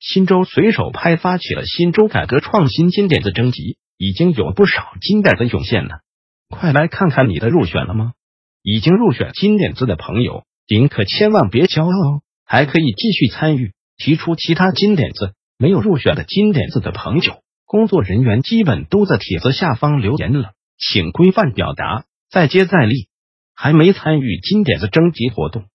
新州随手拍发起了新州改革创新金点子征集，已经有不少金点子涌现了，快来看看你的入选了吗？已经入选金点子的朋友，您可千万别骄傲哦，还可以继续参与。提出其他金点子，没有入选的金点子的朋友，工作人员基本都在帖子下方留言了，请规范表达，再接再厉。还没参与金点子征集活动，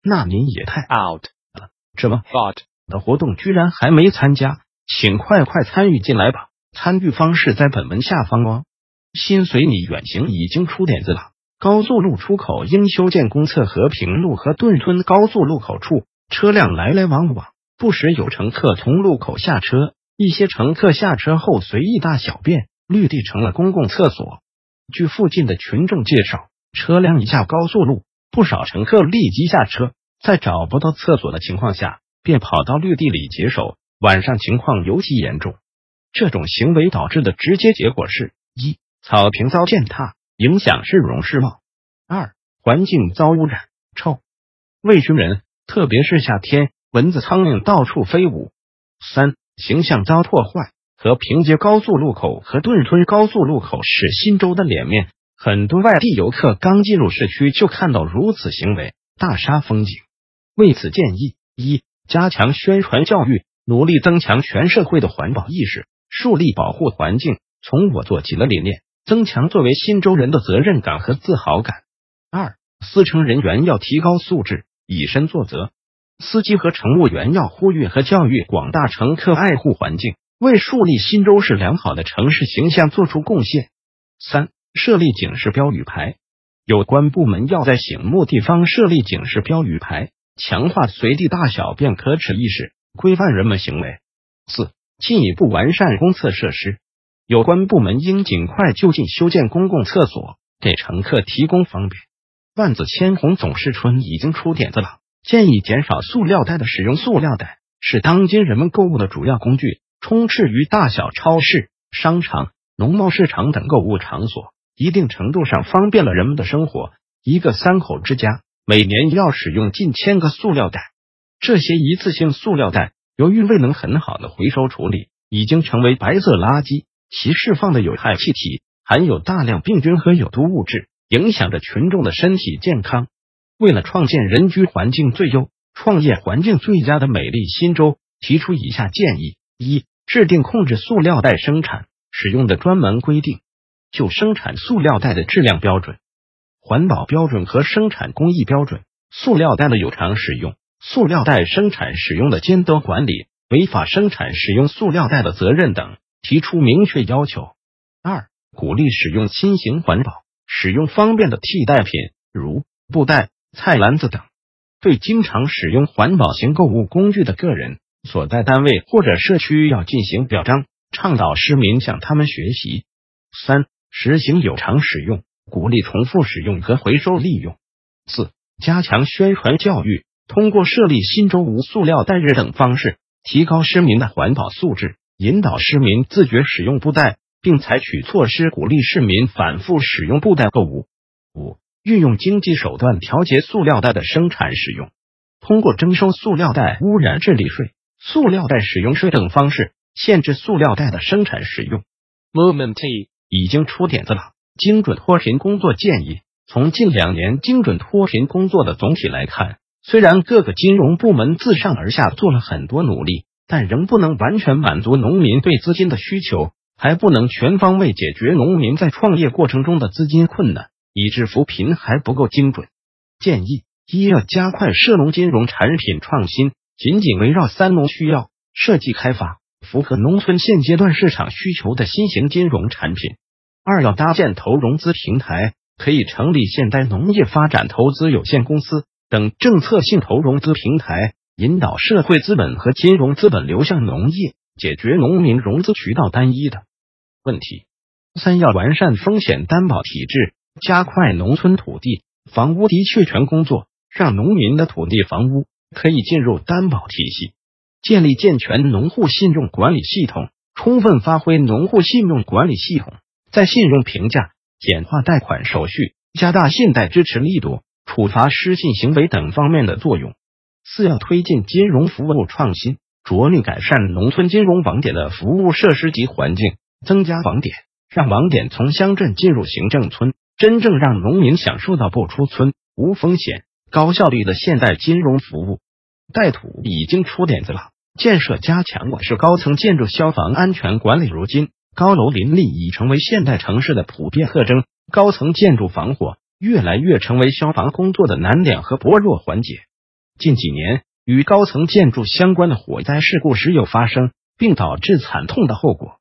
那您也太 out 了。什么 out 的活动居然还没参加，请快快参与进来吧！参与方式在本文下方哦。心随你远行已经出点子了，高速路出口应修建公厕和平路和顿村高速路口处，车辆来来往往。不时有乘客从路口下车，一些乘客下车后随意大小便，绿地成了公共厕所。据附近的群众介绍，车辆一下高速路，不少乘客立即下车，在找不到厕所的情况下，便跑到绿地里解手。晚上情况尤其严重。这种行为导致的直接结果是：一、草坪遭践踏，影响市容市貌；二、环境遭污染，臭，未熏人，特别是夏天。蚊子、苍蝇到处飞舞。三、形象遭破坏。和平街高速路口和顿村高速路口是新州的脸面，很多外地游客刚进入市区就看到如此行为，大杀风景。为此，建议一、加强宣传教育，努力增强全社会的环保意识，树立保护环境从我做起的理念，增强作为新州人的责任感和自豪感。二、司乘人员要提高素质，以身作则。司机和乘务员要呼吁和教育广大乘客爱护环境，为树立新州市良好的城市形象做出贡献。三、设立警示标语牌，有关部门要在醒目地方设立警示标语牌，强化随地大小便可耻意识，规范人们行为。四、进一步完善公厕设施，有关部门应尽快就近修建公共厕所，给乘客提供方便。万紫千红总是春，已经出点子了。建议减少塑料袋的使用。塑料袋是当今人们购物的主要工具，充斥于大小超市、商场、农贸市场等购物场所，一定程度上方便了人们的生活。一个三口之家每年要使用近千个塑料袋，这些一次性塑料袋由于未能很好的回收处理，已经成为白色垃圾，其释放的有害气体含有大量病菌和有毒物质，影响着群众的身体健康。为了创建人居环境最优、创业环境最佳的美丽新州，提出以下建议：一、制定控制塑料袋生产使用的专门规定，就生产塑料袋的质量标准、环保标准和生产工艺标准、塑料袋的有偿使用、塑料袋生产使用的监督管理、违法生产使用塑料袋的责任等，提出明确要求。二、鼓励使用新型环保、使用方便的替代品，如布袋。菜篮子等，对经常使用环保型购物工具的个人、所在单位或者社区要进行表彰，倡导市民向他们学习。三、实行有偿使用，鼓励重复使用和回收利用。四、加强宣传教育，通过设立新州无塑料袋日等方式，提高市民的环保素质，引导市民自觉使用布袋，并采取措施鼓励市民反复使用布袋购物。五。运用经济手段调节塑料袋的生产使用，通过征收塑料袋污染治理税、塑料袋使用税等方式，限制塑料袋的生产使用。Moment 已经出点子了，精准脱贫工作建议。从近两年精准脱贫工作的总体来看，虽然各个金融部门自上而下做了很多努力，但仍不能完全满足农民对资金的需求，还不能全方位解决农民在创业过程中的资金困难。以致扶贫还不够精准，建议一要加快涉农金融产品创新，紧紧围绕三农需要设计开发符合农村现阶段市场需求的新型金融产品；二要搭建投融资平台，可以成立现代农业发展投资有限公司等政策性投融资平台，引导社会资本和金融资本流向农业，解决农民融资渠道单一的问题。三要完善风险担保体制，加快农村土地房屋的确权工作，让农民的土地房屋可以进入担保体系，建立健全农户信用管理系统，充分发挥农户信用管理系统在信用评价、简化贷款手续、加大信贷支持力度、处罚失信行为等方面的作用。四要推进金融服务创新，着力改善农村金融网点的服务设施及环境，增加网点。让网点从乡镇进入行政村，真正让农民享受到不出村、无风险、高效率的现代金融服务。带土已经出点子了，建设加强我市高层建筑消防安全管理。如今高楼林立已成为现代城市的普遍特征，高层建筑防火越来越成为消防工作的难点和薄弱环节。近几年，与高层建筑相关的火灾事故时有发生，并导致惨痛的后果。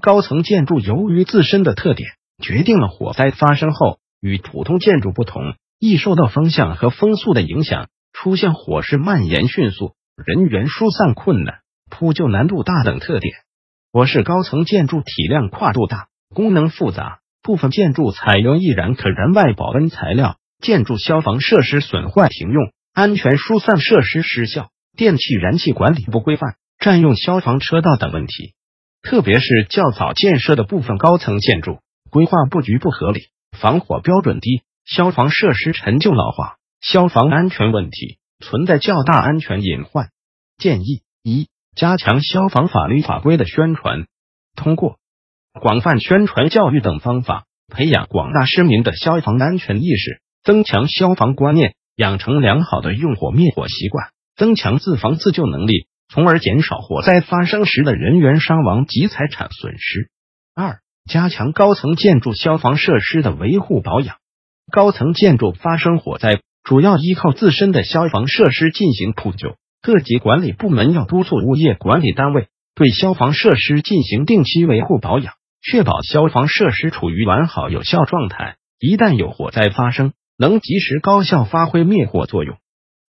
高层建筑由于自身的特点，决定了火灾发生后与普通建筑不同，易受到风向和风速的影响，出现火势蔓延迅速、人员疏散困难、扑救难度大等特点。我市高层建筑体量跨度大，功能复杂，部分建筑采用易燃可燃外保温材料，建筑消防设施损坏停用，安全疏散设施失效，电气燃气管理不规范，占用消防车道等问题。特别是较早建设的部分高层建筑，规划布局不合理，防火标准低，消防设施陈旧老化，消防安全问题存在较大安全隐患。建议一、加强消防法律法规的宣传，通过广泛宣传教育等方法，培养广大市民的消防安全意识，增强消防观念，养成良好的用火灭火习惯，增强自防自救能力。从而减少火灾发生时的人员伤亡及财产损失。二、加强高层建筑消防设施的维护保养。高层建筑发生火灾，主要依靠自身的消防设施进行扑救。各级管理部门要督促物业管理单位对消防设施进行定期维护保养，确保消防设施处于完好有效状态。一旦有火灾发生，能及时高效发挥灭火作用。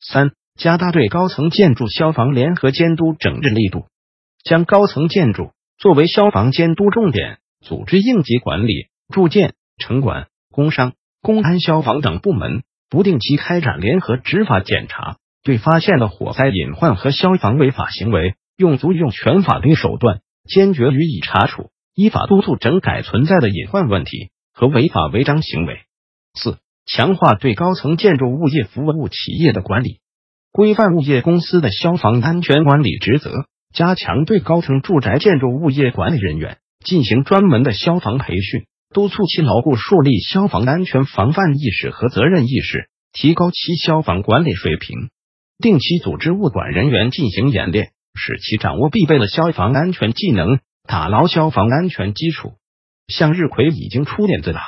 三。加大对高层建筑消防联合监督整治力度，将高层建筑作为消防监督重点，组织应急管理、住建、城管、工商、公安、消防等部门不定期开展联合执法检查，对发现的火灾隐患和消防违法行为，用足用全法律手段，坚决予以查处，依法督促整改存在的隐患问题和违法违章行为。四、强化对高层建筑物业服务企业的管理。规范物业公司的消防安全管理职责，加强对高层住宅建筑物业管理人员进行专门的消防培训，督促其牢固树立消防安全防范意识和责任意识，提高其消防管理水平。定期组织物管人员进行演练，使其掌握必备的消防安全技能，打牢消防安全基础。向日葵已经出点子了，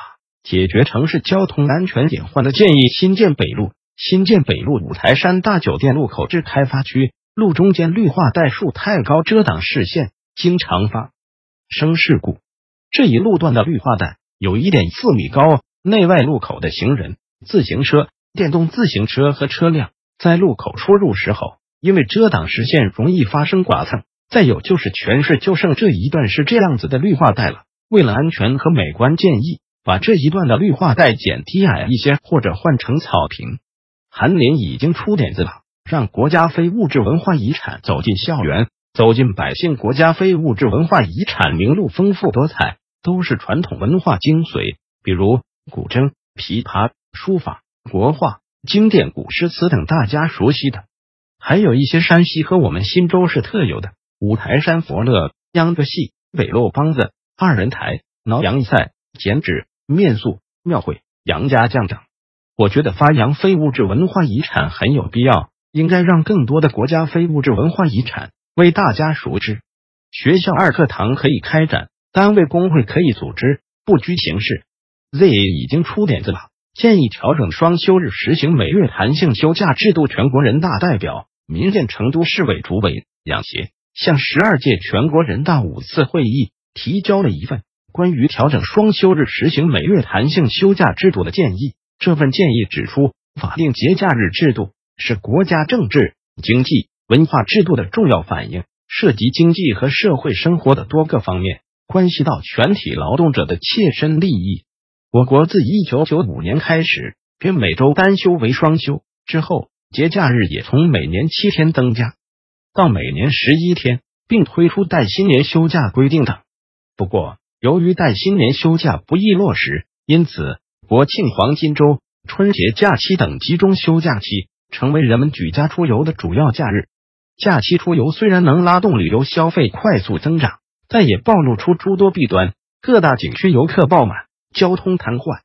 解决城市交通安全隐患的建议：新建北路。新建北路五台山大酒店路口至开发区路中间绿化带树太高，遮挡视线，经常发生事故。这一路段的绿化带有一点四米高，内外路口的行人、自行车、电动自行车和车辆在路口出入时候，因为遮挡视线，容易发生剐蹭。再有就是全市就剩这一段是这样子的绿化带了。为了安全和美观，建议把这一段的绿化带减低矮一些，或者换成草坪。韩林已经出点子了，让国家非物质文化遗产走进校园，走进百姓。国家非物质文化遗产名录丰富多彩，都是传统文化精髓，比如古筝、琵琶、书法、国画、经典古诗词等大家熟悉的，还有一些山西和我们忻州市特有的五台山佛乐、秧歌戏、北路梆子、二人台、挠羊赛、剪纸、面塑、庙会、杨家将等。我觉得发扬非物质文化遗产很有必要，应该让更多的国家非物质文化遗产为大家熟知。学校二课堂可以开展，单位工会可以组织，不拘形式。Z 已经出点子了，建议调整双休日，实行每月弹性休假制度。全国人大代表、民建成都市委主委杨协向十二届全国人大五次会议提交了一份关于调整双休日、实行每月弹性休假制度的建议。这份建议指出，法定节假日制度是国家政治、经济、文化制度的重要反映，涉及经济和社会生活的多个方面，关系到全体劳动者的切身利益。我国自一九九五年开始，便每周单休为双休，之后节假日也从每年七天增加到每年十一天，并推出带新年休假规定等。不过，由于带新年休假不易落实，因此国庆黄金周、春节假期等集中休假期成为人们举家出游的主要假日。假期出游虽然能拉动旅游消费快速增长，但也暴露出诸多弊端，各大景区游客爆满。交通瘫痪，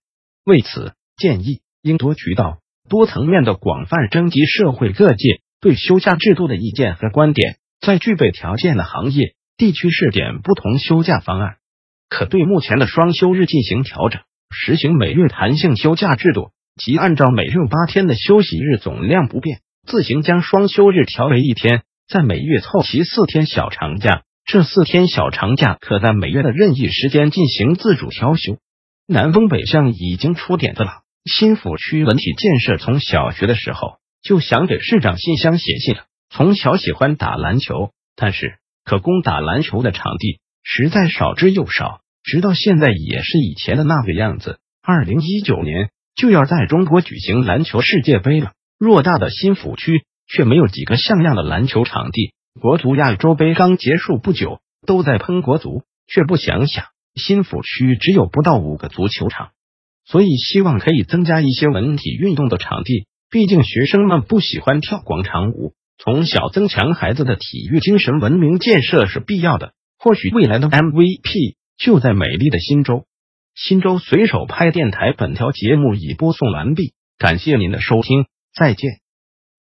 为此建议应多渠道、多层面的广泛征集社会各界对休假制度的意见和观点，在具备条件的行业地区试点不同休假方案，可对目前的双休日进行调整，实行每月弹性休假制度，即按照每月八天的休息日总量不变，自行将双休日调为一天，在每月凑齐四天小长假。这四天小长假可在每月的任意时间进行自主调休。南风北向已经出点子了。新府区文体建设从小学的时候就想给市长信箱写信了。从小喜欢打篮球，但是可供打篮球的场地实在少之又少，直到现在也是以前的那个样子。二零一九年就要在中国举行篮球世界杯了，偌大的新府区却没有几个像样的篮球场地。国足亚洲杯刚结束不久，都在喷国足，却不想想。新府区只有不到五个足球场，所以希望可以增加一些文体运动的场地。毕竟学生们不喜欢跳广场舞，从小增强孩子的体育精神文明建设是必要的。或许未来的 MVP 就在美丽的新州。新州随手拍电台本条节目已播送完毕，感谢您的收听，再见。